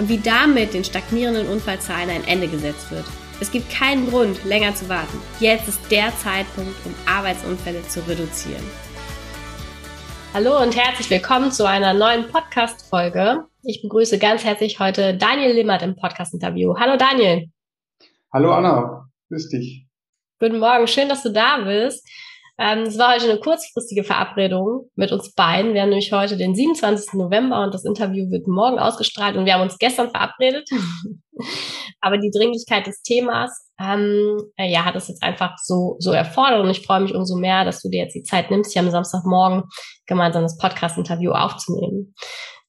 und wie damit den stagnierenden Unfallzahlen ein Ende gesetzt wird. Es gibt keinen Grund, länger zu warten. Jetzt ist der Zeitpunkt, um Arbeitsunfälle zu reduzieren. Hallo und herzlich willkommen zu einer neuen Podcast-Folge. Ich begrüße ganz herzlich heute Daniel Limmert im Podcast-Interview. Hallo Daniel. Hallo Anna, grüß dich. Guten Morgen, schön, dass du da bist. Ähm, es war heute eine kurzfristige Verabredung mit uns beiden. Wir haben nämlich heute den 27. November und das Interview wird morgen ausgestrahlt und wir haben uns gestern verabredet. Aber die Dringlichkeit des Themas, ähm, äh, ja, hat es jetzt einfach so, so erfordert und ich freue mich umso mehr, dass du dir jetzt die Zeit nimmst, hier am Samstagmorgen gemeinsam das Podcast-Interview aufzunehmen.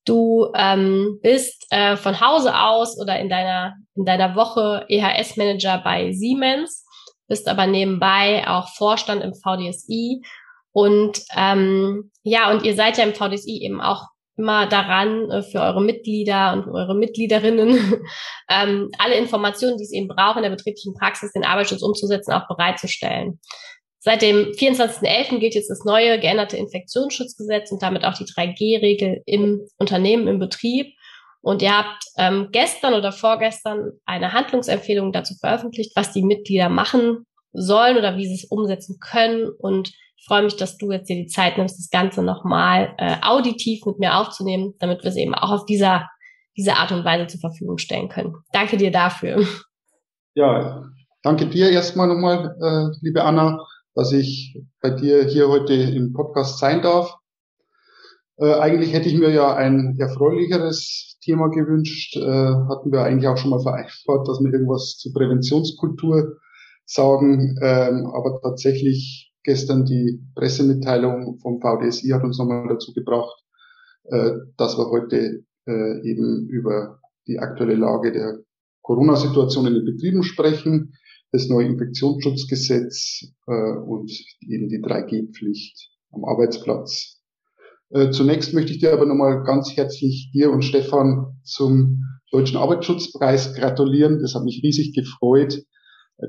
Du ähm, bist äh, von Hause aus oder in deiner, in deiner Woche EHS-Manager bei Siemens bist aber nebenbei auch Vorstand im VDSI. Und ähm, ja, und ihr seid ja im VDSI eben auch immer daran, äh, für eure Mitglieder und eure Mitgliederinnen ähm, alle Informationen, die es eben braucht, in der betrieblichen Praxis den Arbeitsschutz umzusetzen, auch bereitzustellen. Seit dem 24.11. gilt jetzt das neue geänderte Infektionsschutzgesetz und damit auch die 3G-Regel im Unternehmen, im Betrieb. Und ihr habt ähm, gestern oder vorgestern eine Handlungsempfehlung dazu veröffentlicht, was die Mitglieder machen sollen oder wie sie es umsetzen können. Und ich freue mich, dass du jetzt dir die Zeit nimmst, das Ganze nochmal äh, auditiv mit mir aufzunehmen, damit wir es eben auch auf dieser, diese Art und Weise zur Verfügung stellen können. Danke dir dafür. Ja, danke dir erstmal nochmal, äh, liebe Anna, dass ich bei dir hier heute im Podcast sein darf. Äh, eigentlich hätte ich mir ja ein erfreulicheres Thema gewünscht. Äh, hatten wir eigentlich auch schon mal vereinbart, dass wir irgendwas zur Präventionskultur sagen. Ähm, aber tatsächlich gestern die Pressemitteilung vom VDSI hat uns nochmal dazu gebracht, äh, dass wir heute äh, eben über die aktuelle Lage der Corona-Situation in den Betrieben sprechen, das neue Infektionsschutzgesetz äh, und eben die 3G-Pflicht am Arbeitsplatz. Äh, zunächst möchte ich dir aber nochmal ganz herzlich dir und Stefan zum Deutschen Arbeitsschutzpreis gratulieren. Das hat mich riesig gefreut.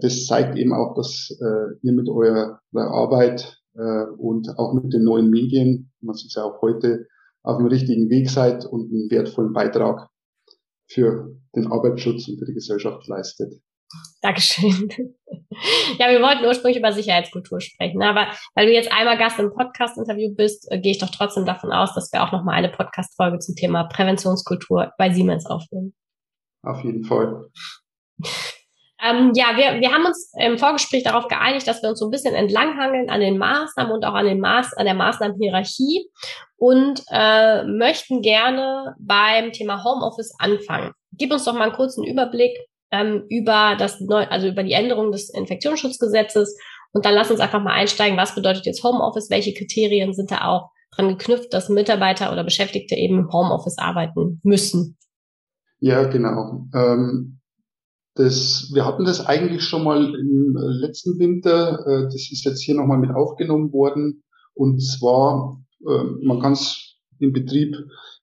Das zeigt eben auch, dass äh, ihr mit eurer, eurer Arbeit äh, und auch mit den neuen Medien, man sieht es ja auch heute, auf dem richtigen Weg seid und einen wertvollen Beitrag für den Arbeitsschutz und für die Gesellschaft leistet. Dankeschön. Ja, wir wollten ursprünglich über Sicherheitskultur sprechen, aber weil du jetzt einmal Gast im Podcast-Interview bist, äh, gehe ich doch trotzdem davon aus, dass wir auch nochmal eine Podcast-Folge zum Thema Präventionskultur bei Siemens aufnehmen. Auf jeden Fall. Ähm, ja, wir, wir haben uns im Vorgespräch darauf geeinigt, dass wir uns so ein bisschen entlanghangeln an den Maßnahmen und auch an, den Maß, an der Maßnahmenhierarchie und äh, möchten gerne beim Thema Homeoffice anfangen. Gib uns doch mal einen kurzen Überblick, ähm, über das neu, also über die Änderung des Infektionsschutzgesetzes und dann lass uns einfach mal einsteigen, was bedeutet jetzt Homeoffice, welche Kriterien sind da auch dran geknüpft, dass Mitarbeiter oder Beschäftigte eben im Homeoffice arbeiten müssen. Ja, genau. Ähm, das, wir hatten das eigentlich schon mal im letzten Winter. Äh, das ist jetzt hier nochmal mit aufgenommen worden. Und zwar, äh, man kann es im Betrieb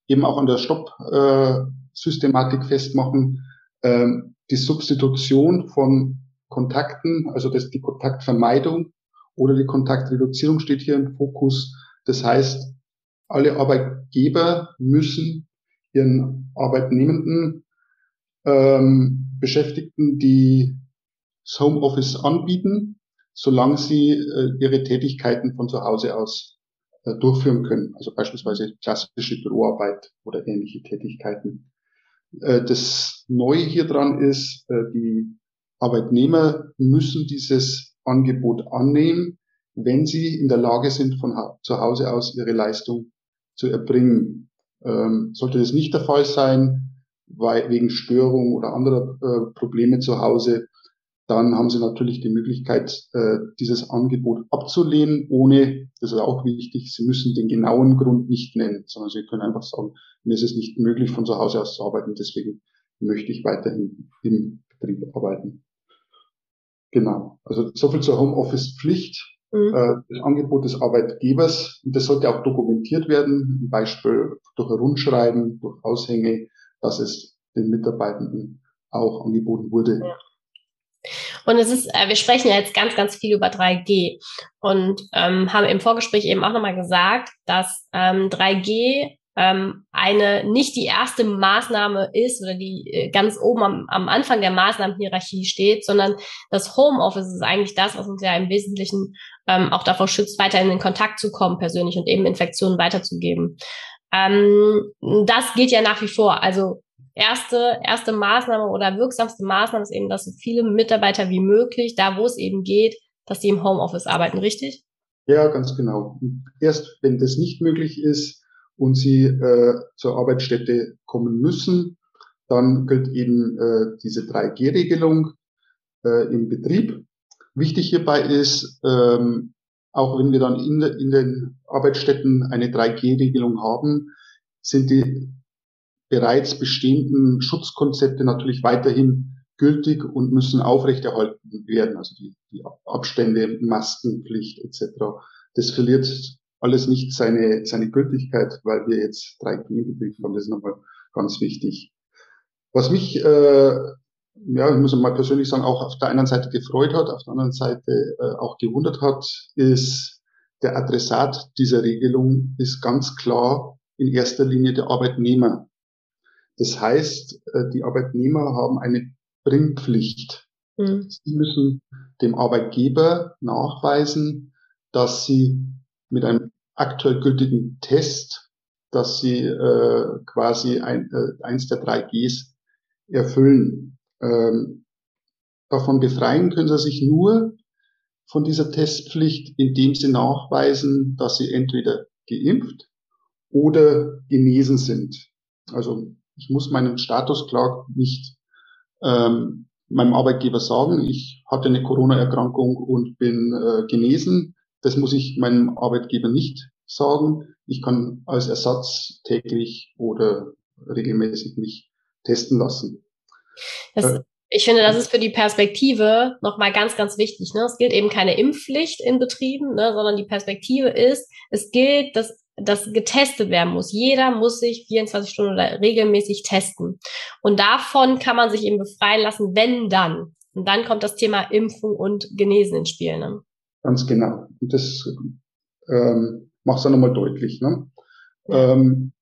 eben auch an der Stopp-Systematik festmachen. Ähm, die Substitution von Kontakten, also das, die Kontaktvermeidung oder die Kontaktreduzierung steht hier im Fokus. Das heißt, alle Arbeitgeber müssen ihren Arbeitnehmenden, ähm, Beschäftigten, die das Homeoffice anbieten, solange sie äh, ihre Tätigkeiten von zu Hause aus äh, durchführen können. Also beispielsweise klassische Büroarbeit oder ähnliche Tätigkeiten. Äh, das Neue hier dran ist, äh, die Arbeitnehmer müssen dieses Angebot annehmen, wenn sie in der Lage sind, von zu Hause aus ihre Leistung zu erbringen. Ähm, sollte das nicht der Fall sein, weil wegen Störung oder anderer äh, Probleme zu Hause, dann haben Sie natürlich die Möglichkeit, äh, dieses Angebot abzulehnen, ohne, das ist auch wichtig, Sie müssen den genauen Grund nicht nennen, sondern Sie können einfach sagen, mir ist es nicht möglich, von zu Hause aus zu arbeiten, deswegen möchte ich weiterhin im Betrieb arbeiten. Genau. Also so viel zur Homeoffice-Pflicht. Mhm. Äh, das Angebot des Arbeitgebers, das sollte auch dokumentiert werden, zum Beispiel durch Rundschreiben, durch Aushänge, dass es den Mitarbeitenden auch angeboten wurde. Ja. Und es ist, äh, wir sprechen ja jetzt ganz, ganz viel über 3G und ähm, haben im Vorgespräch eben auch nochmal gesagt, dass ähm, 3G ähm, eine nicht die erste Maßnahme ist oder die äh, ganz oben am, am Anfang der Maßnahmenhierarchie steht, sondern das Homeoffice ist eigentlich das, was uns ja im Wesentlichen ähm, auch davor schützt, weiter in den Kontakt zu kommen persönlich und eben Infektionen weiterzugeben. Ähm, das gilt ja nach wie vor. Also erste, erste Maßnahme oder wirksamste Maßnahme ist eben, dass so viele Mitarbeiter wie möglich, da wo es eben geht, dass sie im Homeoffice arbeiten, richtig? Ja, ganz genau. Und erst wenn das nicht möglich ist und sie äh, zur Arbeitsstätte kommen müssen, dann gilt eben äh, diese 3G-Regelung äh, im Betrieb. Wichtig hierbei ist, ähm, auch wenn wir dann in, in den Arbeitsstätten eine 3G-Regelung haben, sind die bereits bestehenden Schutzkonzepte natürlich weiterhin gültig und müssen aufrechterhalten werden. Also die, die Abstände, Maskenpflicht etc. Das verliert alles nicht seine, seine Gültigkeit, weil wir jetzt 3G im Betrieb haben. Das ist nochmal ganz wichtig. Was mich, äh, ja, ich muss mal persönlich sagen, auch auf der einen Seite gefreut hat, auf der anderen Seite äh, auch gewundert hat, ist der Adressat dieser Regelung ist ganz klar in erster Linie der Arbeitnehmer. Das heißt, äh, die Arbeitnehmer haben eine Bringpflicht. Mhm. Sie müssen dem Arbeitgeber nachweisen, dass sie mit einem aktuell gültigen Test, dass sie äh, quasi ein, äh, eins der drei Gs erfüllen. Ähm, davon befreien können sie sich nur von dieser Testpflicht, indem sie nachweisen, dass sie entweder geimpft oder genesen sind. Also ich muss meinen Status klar nicht ähm, meinem Arbeitgeber sagen, ich hatte eine Corona-Erkrankung und bin äh, genesen. Das muss ich meinem Arbeitgeber nicht sagen. Ich kann als Ersatz täglich oder regelmäßig mich testen lassen. Das, äh, ich finde, das ist für die Perspektive nochmal ganz, ganz wichtig. Ne? Es gilt eben keine Impfpflicht in Betrieben, ne? sondern die Perspektive ist, es gilt, dass das getestet werden muss. Jeder muss sich 24 Stunden oder regelmäßig testen. Und davon kann man sich eben befreien lassen, wenn dann. Und dann kommt das Thema Impfung und Genesen ins Spiel. Ne? Ganz genau. Und das ähm, macht es dann nochmal deutlich. Ne? Ja. Ähm,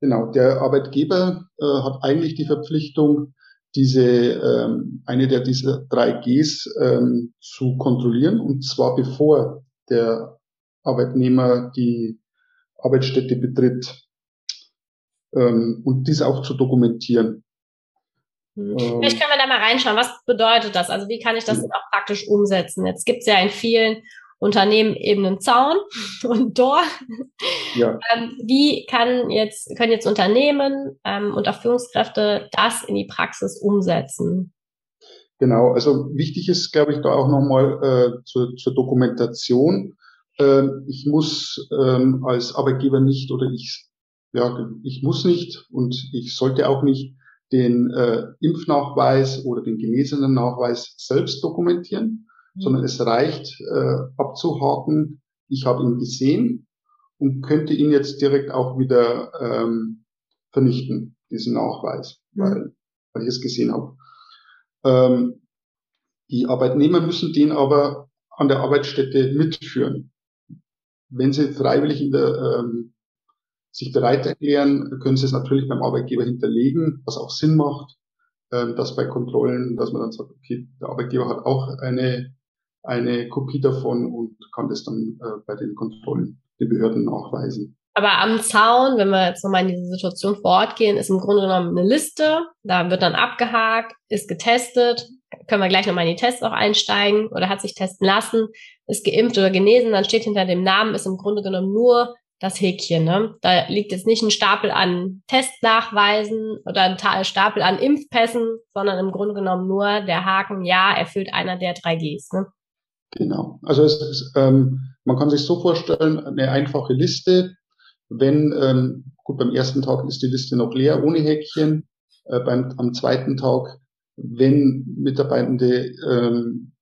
genau, der Arbeitgeber äh, hat eigentlich die Verpflichtung, diese ähm, eine der dieser drei Gs ähm, zu kontrollieren und zwar bevor der Arbeitnehmer die Arbeitsstätte betritt ähm, und dies auch zu dokumentieren. Hm. Vielleicht können wir da mal reinschauen. Was bedeutet das? Also wie kann ich das ja. auch praktisch umsetzen? Jetzt gibt es ja in vielen Unternehmen eben einen Zaun und ein Tor. Ja. Ähm, wie kann jetzt, können jetzt Unternehmen ähm, und auch Führungskräfte das in die Praxis umsetzen? Genau, also wichtig ist, glaube ich, da auch nochmal äh, zur, zur Dokumentation. Ähm, ich muss ähm, als Arbeitgeber nicht oder ich, ja, ich muss nicht und ich sollte auch nicht den äh, Impfnachweis oder den genesenen Nachweis selbst dokumentieren, mhm. sondern es reicht äh, abzuhaken, ich habe ihn gesehen und könnte ihn jetzt direkt auch wieder ähm, vernichten, diesen Nachweis, mhm. weil, weil ich es gesehen habe. Ähm, die Arbeitnehmer müssen den aber an der Arbeitsstätte mitführen. Wenn Sie freiwillig in der, ähm, sich bereit erklären, können Sie es natürlich beim Arbeitgeber hinterlegen, was auch Sinn macht, ähm, dass bei Kontrollen, dass man dann sagt, okay, der Arbeitgeber hat auch eine, eine Kopie davon und kann das dann äh, bei den Kontrollen den Behörden nachweisen. Aber am Zaun, wenn wir jetzt nochmal in diese Situation vor Ort gehen, ist im Grunde genommen eine Liste. Da wird dann abgehakt, ist getestet. Können wir gleich nochmal in die Tests auch einsteigen oder hat sich testen lassen, ist geimpft oder genesen. Dann steht hinter dem Namen, ist im Grunde genommen nur das Häkchen. Ne? Da liegt jetzt nicht ein Stapel an Testnachweisen oder ein Stapel an Impfpässen, sondern im Grunde genommen nur der Haken, ja, erfüllt einer der drei Gs. Ne? Genau. Also es ist, ähm, man kann sich so vorstellen, eine einfache Liste, wenn, ähm, gut, beim ersten Tag ist die Liste noch leer, ohne Häkchen. äh, beim, am zweiten Tag, wenn Mitarbeitende ähm,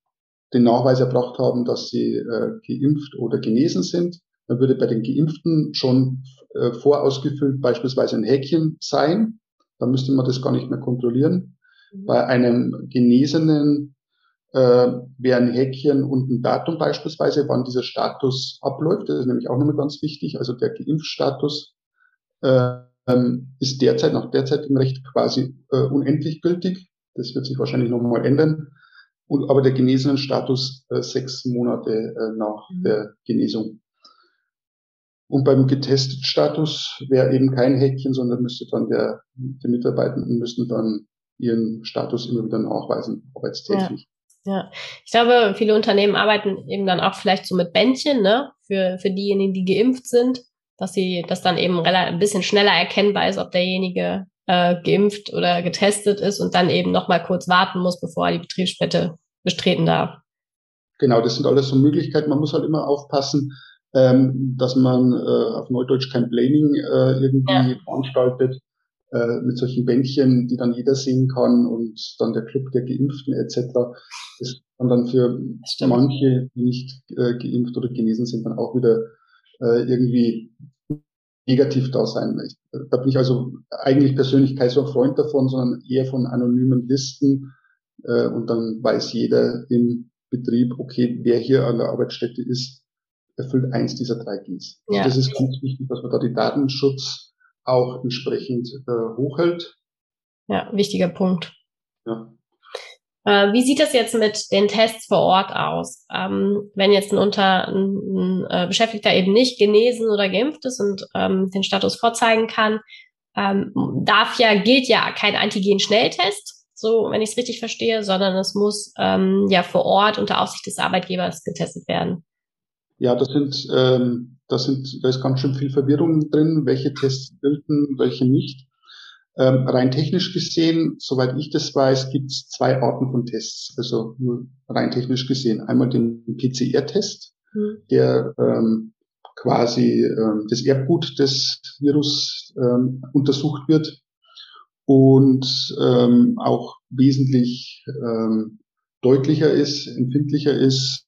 den Nachweis erbracht haben, dass sie äh, geimpft oder genesen sind, dann würde bei den Geimpften schon äh, vorausgefüllt beispielsweise ein Häkchen sein. Dann müsste man das gar nicht mehr kontrollieren. Mhm. Bei einem Genesenen äh, wäre ein Häkchen und ein Datum beispielsweise, wann dieser Status abläuft. Das ist nämlich auch nochmal ganz wichtig. Also der Geimpfstatus äh, ist derzeit nach derzeitigem Recht quasi äh, unendlich gültig. Das wird sich wahrscheinlich nochmal ändern. Und, aber der genesenen Status äh, sechs Monate äh, nach mhm. der Genesung. Und beim getesteten Status wäre eben kein Häkchen, sondern müsste dann der, die Mitarbeitenden müssten dann ihren Status immer wieder nachweisen, arbeitstäglich. Ja. Ja. ich glaube, viele Unternehmen arbeiten eben dann auch vielleicht so mit Bändchen, ne, für, für diejenigen, die geimpft sind, dass sie, das dann eben ein bisschen schneller erkennbar ist, ob derjenige äh, geimpft oder getestet ist und dann eben noch mal kurz warten muss, bevor er die Betriebsstätte betreten darf. Genau, das sind alles so Möglichkeiten. Man muss halt immer aufpassen, ähm, dass man äh, auf Neudeutsch kein Blaming äh, irgendwie ja. veranstaltet äh, mit solchen Bändchen, die dann jeder sehen kann und dann der Club der Geimpften etc. Das kann dann für manche, die nicht äh, geimpft oder genesen sind, dann auch wieder äh, irgendwie negativ da sein. Ich, da bin ich also eigentlich persönlich kein so ein Freund davon, sondern eher von anonymen Listen. Äh, und dann weiß jeder im Betrieb, okay, wer hier an der Arbeitsstätte ist, erfüllt eins dieser drei Gs. Ja. das ist ganz wichtig, dass man da die Datenschutz auch entsprechend äh, hochhält. Ja, wichtiger Punkt. Ja. Äh, wie sieht das jetzt mit den Tests vor Ort aus? Ähm, wenn jetzt ein, Unter, ein, ein äh, Beschäftigter eben nicht genesen oder geimpft ist und ähm, den Status vorzeigen kann, ähm, darf ja, gilt ja kein Antigen-Schnelltest, so wenn ich es richtig verstehe, sondern es muss ähm, ja vor Ort unter Aufsicht des Arbeitgebers getestet werden. Ja, das sind, ähm, das sind, da ist ganz schön viel Verwirrung drin, welche Tests gelten, welche nicht. Ähm, rein technisch gesehen, soweit ich das weiß, gibt es zwei Arten von Tests. Also nur rein technisch gesehen. Einmal den PCR-Test, mhm. der ähm, quasi ähm, das Erbgut des Virus ähm, untersucht wird und ähm, auch wesentlich ähm, deutlicher ist, empfindlicher ist.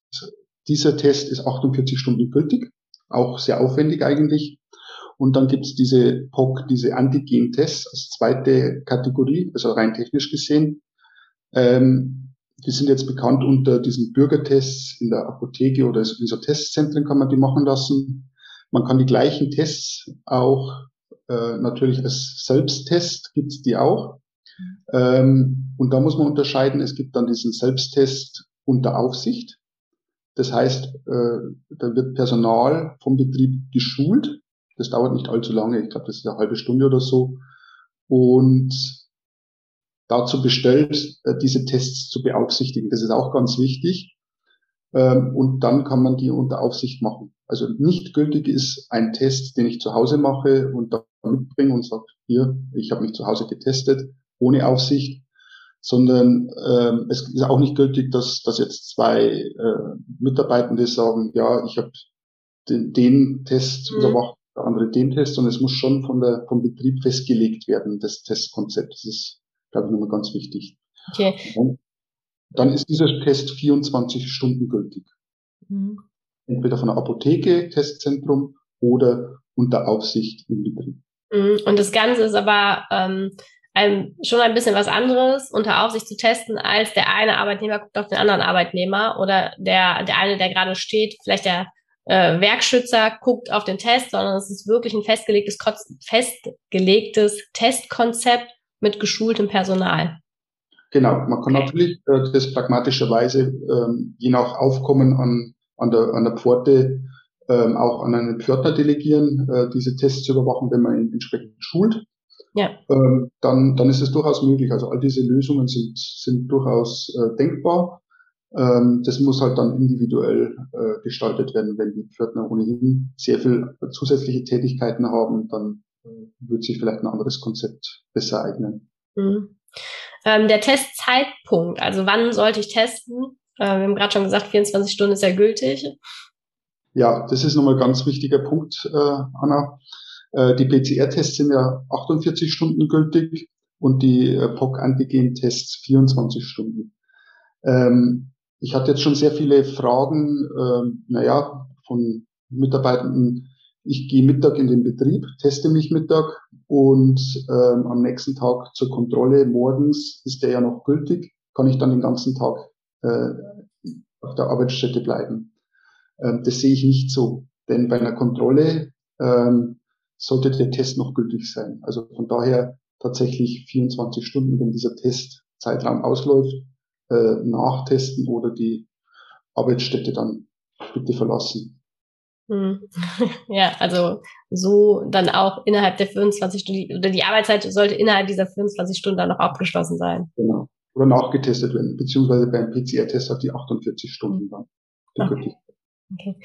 Dieser Test ist 48 Stunden gültig, auch sehr aufwendig eigentlich. Und dann gibt es diese POC, diese Antigen-Tests als zweite Kategorie, also rein technisch gesehen. Ähm, die sind jetzt bekannt unter diesen Bürgertests in der Apotheke oder in so Testzentren kann man die machen lassen. Man kann die gleichen Tests auch äh, natürlich als Selbsttest gibt's die auch. Ähm, und da muss man unterscheiden, es gibt dann diesen Selbsttest unter Aufsicht. Das heißt, äh, da wird Personal vom Betrieb geschult das dauert nicht allzu lange. Ich glaube, das ist eine halbe Stunde oder so. Und dazu bestellt, äh, diese Tests zu beaufsichtigen. Das ist auch ganz wichtig. Ähm, und dann kann man die unter Aufsicht machen. Also nicht gültig ist ein Test, den ich zu Hause mache und da mitbringe und sage, hier, ich habe mich zu Hause getestet, ohne Aufsicht, sondern ähm, es ist auch nicht gültig, dass, dass jetzt zwei äh, Mitarbeitende sagen, ja, ich habe den, den Test mhm. überwacht der andere den Test und es muss schon von der, vom Betrieb festgelegt werden, das Testkonzept. Das ist, glaube ich, nochmal ganz wichtig. Okay. Und dann ist dieser Test 24 Stunden gültig. Mhm. Entweder von der Apotheke, Testzentrum oder unter Aufsicht im Betrieb. Mhm. Und das Ganze ist aber ähm, ein, schon ein bisschen was anderes, unter Aufsicht zu testen, als der eine Arbeitnehmer guckt auf den anderen Arbeitnehmer oder der, der eine, der gerade steht, vielleicht der äh, Werkschützer guckt auf den Test, sondern es ist wirklich ein festgelegtes, festgelegtes Testkonzept mit geschultem Personal. Genau, man kann okay. natürlich äh, das pragmatischerweise ähm, je nach Aufkommen an, an, der, an der Pforte ähm, auch an einen Pförtner delegieren, äh, diese Tests zu überwachen, wenn man ihn entsprechend schult. Ja. Ähm, dann, dann ist es durchaus möglich. Also all diese Lösungen sind, sind durchaus äh, denkbar. Ähm, das muss halt dann individuell äh, gestaltet werden. Wenn die Pförtner ohnehin sehr viel zusätzliche Tätigkeiten haben, dann äh, wird sich vielleicht ein anderes Konzept besser eignen. Mhm. Ähm, der Testzeitpunkt, also wann sollte ich testen? Äh, wir haben gerade schon gesagt, 24 Stunden ist ja gültig. Ja, das ist nochmal ein ganz wichtiger Punkt, äh, Anna. Äh, die PCR-Tests sind ja 48 Stunden gültig. und die äh, POC-Antigen-Tests 24 Stunden. Ähm, ich hatte jetzt schon sehr viele Fragen, ähm, naja, von Mitarbeitenden, ich gehe Mittag in den Betrieb, teste mich Mittag und ähm, am nächsten Tag zur Kontrolle morgens ist der ja noch gültig, kann ich dann den ganzen Tag äh, auf der Arbeitsstätte bleiben. Ähm, das sehe ich nicht so, denn bei einer Kontrolle ähm, sollte der Test noch gültig sein. Also von daher tatsächlich 24 Stunden, wenn dieser Testzeitraum ausläuft, äh, nachtesten oder die Arbeitsstätte dann bitte verlassen. Hm. Ja, also so dann auch innerhalb der 24 Stunden, oder die Arbeitszeit sollte innerhalb dieser 24 Stunden dann noch abgeschlossen sein. Genau. Oder nachgetestet werden, beziehungsweise beim PCR-Test auf die 48 Stunden dann. Okay. Okay.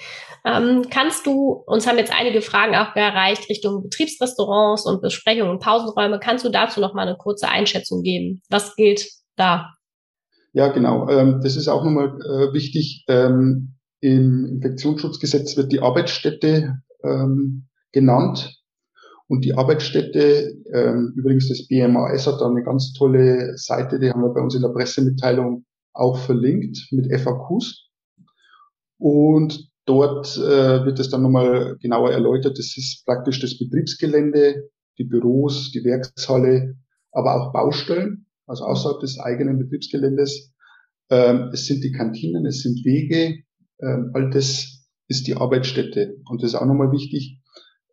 Ähm, kannst du, uns haben jetzt einige Fragen auch erreicht Richtung Betriebsrestaurants und Besprechungen und Pausenräume. Kannst du dazu noch mal eine kurze Einschätzung geben? Was gilt da? Ja, genau. Ähm, das ist auch nochmal äh, wichtig. Ähm, Im Infektionsschutzgesetz wird die Arbeitsstätte ähm, genannt. Und die Arbeitsstätte, ähm, übrigens das BMAS hat da eine ganz tolle Seite, die haben wir bei uns in der Pressemitteilung auch verlinkt mit FAQs. Und dort äh, wird es dann nochmal genauer erläutert. Das ist praktisch das Betriebsgelände, die Büros, die Werkshalle, aber auch Baustellen, also außerhalb des eigenen Betriebsgeländes. Ähm, es sind die Kantinen, es sind Wege, ähm, all das ist die Arbeitsstätte. Und das ist auch nochmal wichtig,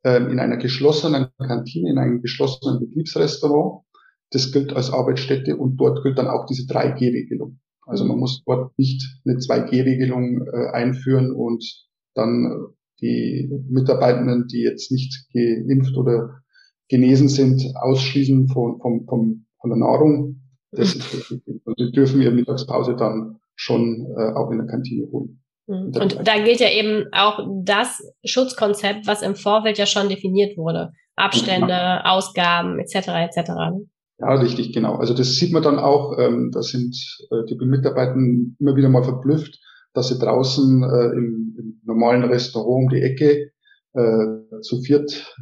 ähm, in einer geschlossenen Kantine, in einem geschlossenen Betriebsrestaurant, das gilt als Arbeitsstätte und dort gilt dann auch diese 3G-Regelung. Also man muss dort nicht eine 2G-Regelung äh, einführen und dann äh, die Mitarbeitenden, die jetzt nicht geimpft oder genesen sind, ausschließen von, von, von, von der Nahrung. Das ist wichtig. Und die dürfen ihre Mittagspause dann schon äh, auch in der Kantine holen. Mhm. Und da gilt ja eben auch das Schutzkonzept, was im Vorfeld ja schon definiert wurde. Abstände. Ausgaben etc. etc. Ja, richtig, genau. Also das sieht man dann auch, ähm, da sind äh, die Mitarbeiter immer wieder mal verblüfft, dass sie draußen äh, im, im normalen Restaurant um die Ecke äh, zu viert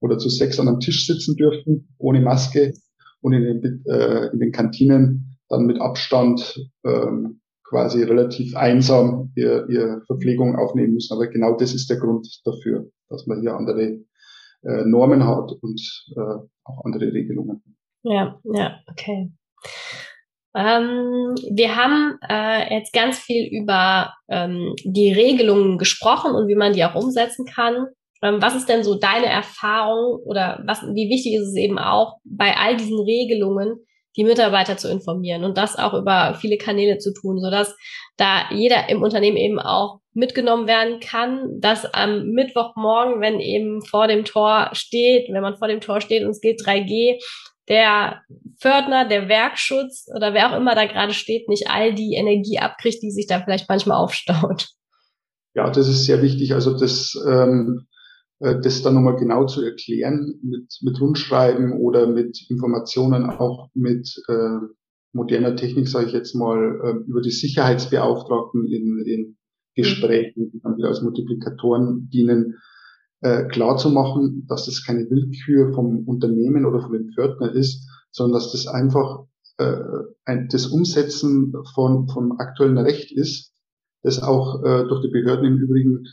oder zu sechs an einem Tisch sitzen dürfen, ohne Maske und in den, äh, in den Kantinen dann mit Abstand ähm, quasi relativ einsam ihr, ihr Verpflegung aufnehmen müssen. Aber genau das ist der Grund dafür, dass man hier andere äh, Normen hat und äh, auch andere Regelungen. Ja, ja, okay. Ähm, wir haben äh, jetzt ganz viel über ähm, die Regelungen gesprochen und wie man die auch umsetzen kann. Ähm, was ist denn so deine Erfahrung oder was, wie wichtig ist es eben auch bei all diesen Regelungen, die Mitarbeiter zu informieren und das auch über viele Kanäle zu tun, sodass da jeder im Unternehmen eben auch mitgenommen werden kann, dass am Mittwochmorgen, wenn eben vor dem Tor steht, wenn man vor dem Tor steht und es gilt 3G, der Fördner, der Werkschutz oder wer auch immer da gerade steht, nicht all die Energie abkriegt, die sich da vielleicht manchmal aufstaut. Ja, das ist sehr wichtig. Also das, ähm, äh, das dann nochmal genau zu erklären mit, mit Rundschreiben oder mit Informationen, auch mit äh, moderner Technik, sage ich jetzt mal, äh, über die Sicherheitsbeauftragten in, in Gesprächen, die dann wieder als Multiplikatoren dienen, äh, klar zu machen, dass das keine Willkür vom Unternehmen oder von dem Pförtner ist, sondern dass das einfach äh, ein, das Umsetzen von, vom aktuellen Recht ist, das auch äh, durch die Behörden im Übrigen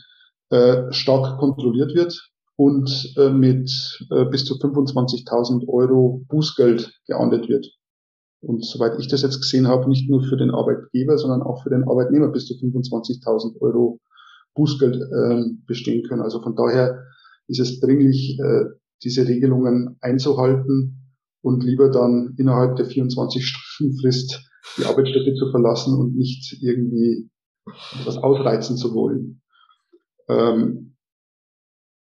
äh, stark kontrolliert wird und äh, mit äh, bis zu 25.000 Euro Bußgeld geahndet wird. Und soweit ich das jetzt gesehen habe, nicht nur für den Arbeitgeber, sondern auch für den Arbeitnehmer bis zu 25.000 Euro Bußgeld äh, bestehen können. Also von daher ist es dringlich, äh, diese Regelungen einzuhalten und lieber dann innerhalb der 24-Stunden-Frist die Arbeitsstätte zu verlassen und nicht irgendwie etwas ausreizen zu wollen. Ähm,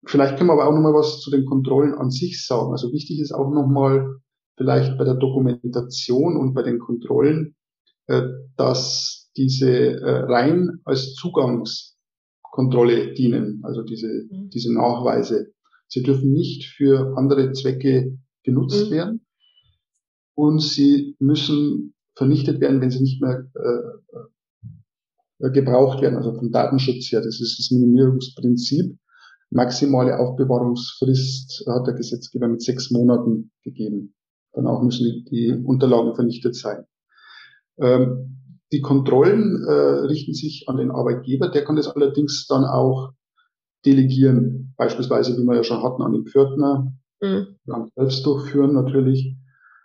vielleicht können wir aber auch nochmal was zu den Kontrollen an sich sagen. Also wichtig ist auch nochmal vielleicht bei der Dokumentation und bei den Kontrollen, äh, dass diese äh, rein als Zugangs Kontrolle dienen, also diese, mhm. diese Nachweise. Sie dürfen nicht für andere Zwecke genutzt mhm. werden und sie müssen vernichtet werden, wenn sie nicht mehr äh, äh, gebraucht werden, also vom Datenschutz her. Das ist das Minimierungsprinzip. Maximale Aufbewahrungsfrist hat der Gesetzgeber mit sechs Monaten gegeben. Dann auch müssen die, die Unterlagen vernichtet sein. Ähm, die Kontrollen äh, richten sich an den Arbeitgeber, der kann das allerdings dann auch delegieren, beispielsweise, wie wir ja schon hatten, an den Pförtner, mhm. kann selbst durchführen natürlich.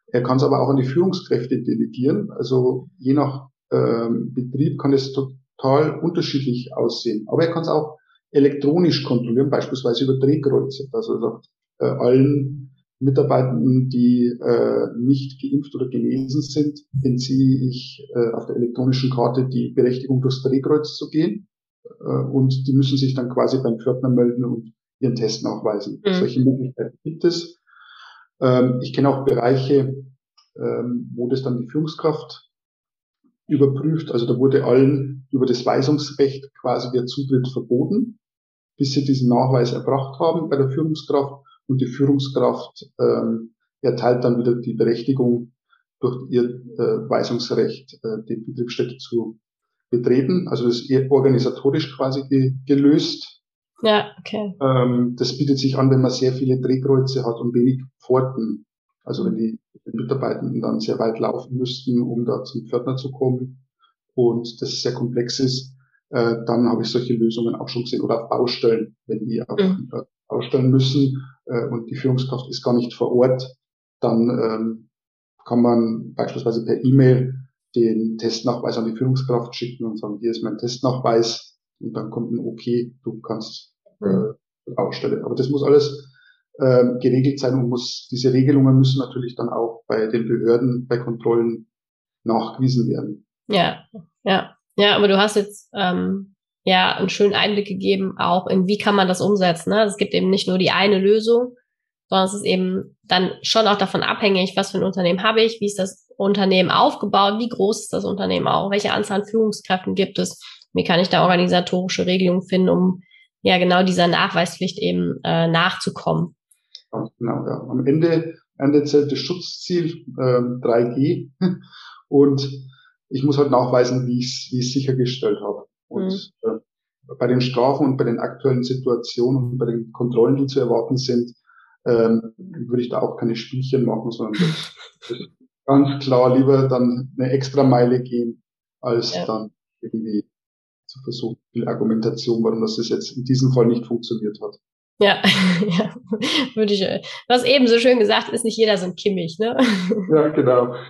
Er kann es aber auch an die Führungskräfte delegieren. Also je nach ähm, Betrieb kann es total unterschiedlich aussehen. Aber er kann es auch elektronisch kontrollieren, beispielsweise über Drehkreuze. Also sagt äh, allen Mitarbeitenden, die äh, nicht geimpft oder genesen sind, entziehe ich äh, auf der elektronischen Karte die Berechtigung, durchs Drehkreuz zu gehen. Äh, und die müssen sich dann quasi beim Pförtner melden und ihren Test nachweisen. Mhm. Solche Möglichkeiten gibt es. Ähm, ich kenne auch Bereiche, ähm, wo das dann die Führungskraft überprüft. Also da wurde allen über das Weisungsrecht quasi der Zutritt verboten, bis sie diesen Nachweis erbracht haben bei der Führungskraft. Und die Führungskraft ähm, erteilt dann wieder die Berechtigung, durch ihr äh, Weisungsrecht äh, die Betriebsstätte zu betreten. Also das ist organisatorisch quasi ge gelöst. Ja, okay. Ähm, das bietet sich an, wenn man sehr viele Drehkreuze hat und wenig Pforten. Also wenn die Mitarbeitenden dann sehr weit laufen müssten, um da zum Pförtner zu kommen und das sehr komplex ist, äh, dann habe ich solche Lösungen auch schon gesehen. Oder auf Baustellen, wenn die auf mhm. Baustellen müssen äh, und die Führungskraft ist gar nicht vor Ort, dann ähm, kann man beispielsweise per E-Mail den Testnachweis an die Führungskraft schicken und sagen, hier ist mein Testnachweis und dann kommt ein Okay, du kannst äh, mhm. Baustelle. Aber das muss alles äh, geregelt sein und muss, diese Regelungen müssen natürlich dann auch bei den Behörden, bei Kontrollen nachgewiesen werden. Ja, ja, ja, aber du hast jetzt ähm, ja einen schönen Einblick gegeben, auch in wie kann man das umsetzen. Ne? Es gibt eben nicht nur die eine Lösung, sondern es ist eben dann schon auch davon abhängig, was für ein Unternehmen habe ich, wie ist das Unternehmen aufgebaut, wie groß ist das Unternehmen auch, welche Anzahl an Führungskräften gibt es, wie kann ich da organisatorische Regelungen finden, um ja genau dieser Nachweispflicht eben äh, nachzukommen. Genau, ja. Am Ende, Ende zählt das Schutzziel äh, 3G und ich muss halt nachweisen, wie ich es wie ich sichergestellt habe. Und mhm. äh, bei den Strafen und bei den aktuellen Situationen und bei den Kontrollen, die zu erwarten sind, ähm, würde ich da auch keine Spielchen machen, sondern ganz klar lieber dann eine extra Meile gehen, als ja. dann irgendwie zu versuchen, die Argumentation, warum das jetzt in diesem Fall nicht funktioniert hat. Ja, ja, würde ich. Was eben so schön gesagt ist, nicht jeder so ein Kimmich, ne? Ja, genau.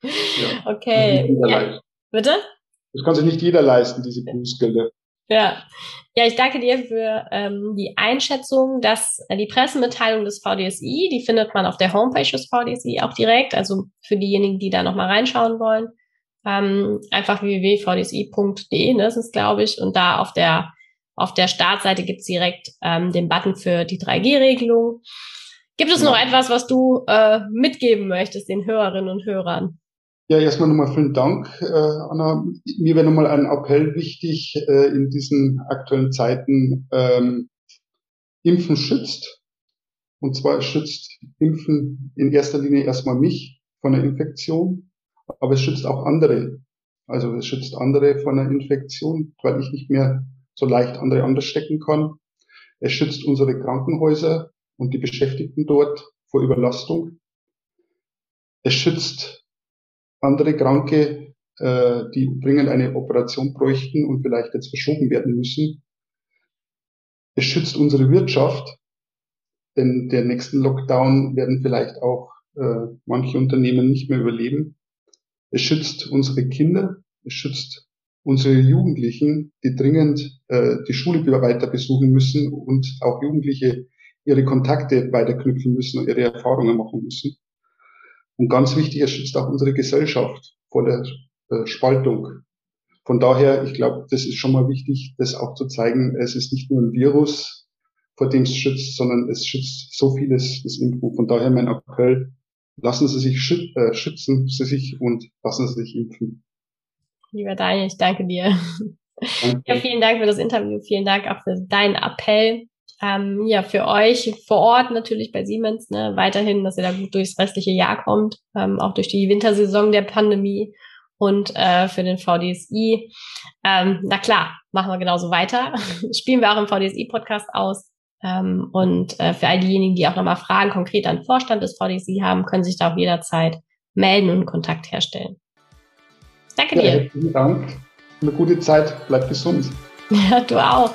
Ja. Okay. Ja. Bitte? Das kann sich nicht jeder leisten, diese Bußgelder. Ja. Ja, ich danke dir für ähm, die Einschätzung, dass äh, die Pressemitteilung des VDSI, die findet man auf der Homepage des VDSI auch direkt, also für diejenigen, die da nochmal reinschauen wollen. Ähm, einfach www.vdsi.de, ne, das ist glaube ich, und da auf der auf der Startseite gibt's direkt ähm, den Button für die 3G-Regelung. Gibt es ja. noch etwas, was du äh, mitgeben möchtest den Hörerinnen und Hörern? Ja, erstmal nochmal vielen Dank, äh, Anna. Mir wäre nochmal ein Appell wichtig äh, in diesen aktuellen Zeiten. Ähm, Impfen schützt. Und zwar schützt Impfen in erster Linie erstmal mich von der Infektion, aber es schützt auch andere. Also es schützt andere von der Infektion, weil ich nicht mehr so leicht andere anders stecken kann. Es schützt unsere Krankenhäuser und die Beschäftigten dort vor Überlastung. Es schützt andere Kranke, äh, die dringend eine Operation bräuchten und vielleicht jetzt verschoben werden müssen. Es schützt unsere Wirtschaft, denn der nächsten Lockdown werden vielleicht auch äh, manche Unternehmen nicht mehr überleben. Es schützt unsere Kinder, es schützt unsere Jugendlichen, die dringend äh, die Schule weiter besuchen müssen und auch Jugendliche ihre Kontakte weiterknüpfen müssen und ihre Erfahrungen machen müssen. Und ganz wichtig, es schützt auch unsere Gesellschaft vor der äh, Spaltung. Von daher, ich glaube, das ist schon mal wichtig, das auch zu zeigen. Es ist nicht nur ein Virus, vor dem es schützt, sondern es schützt so vieles, das Impfen. Von daher mein Appell, lassen Sie sich schüt äh, schützen Sie sich und lassen Sie sich impfen. Lieber Daniel, ich danke dir. Danke. Ja, vielen Dank für das Interview. Vielen Dank auch für deinen Appell ähm, ja, für euch vor Ort natürlich bei Siemens, ne, weiterhin, dass ihr da gut durchs restliche Jahr kommt, ähm, auch durch die Wintersaison der Pandemie und äh, für den VDSI. Ähm, na klar, machen wir genauso weiter. Spielen wir auch im VDSI-Podcast aus. Ähm, und äh, für all diejenigen, die auch nochmal Fragen konkret an Vorstand des VDC haben, können sich da auch jederzeit melden und Kontakt herstellen. Danke ja, dir. Vielen Dank. Eine gute Zeit. Bleib gesund. Ja, du auch.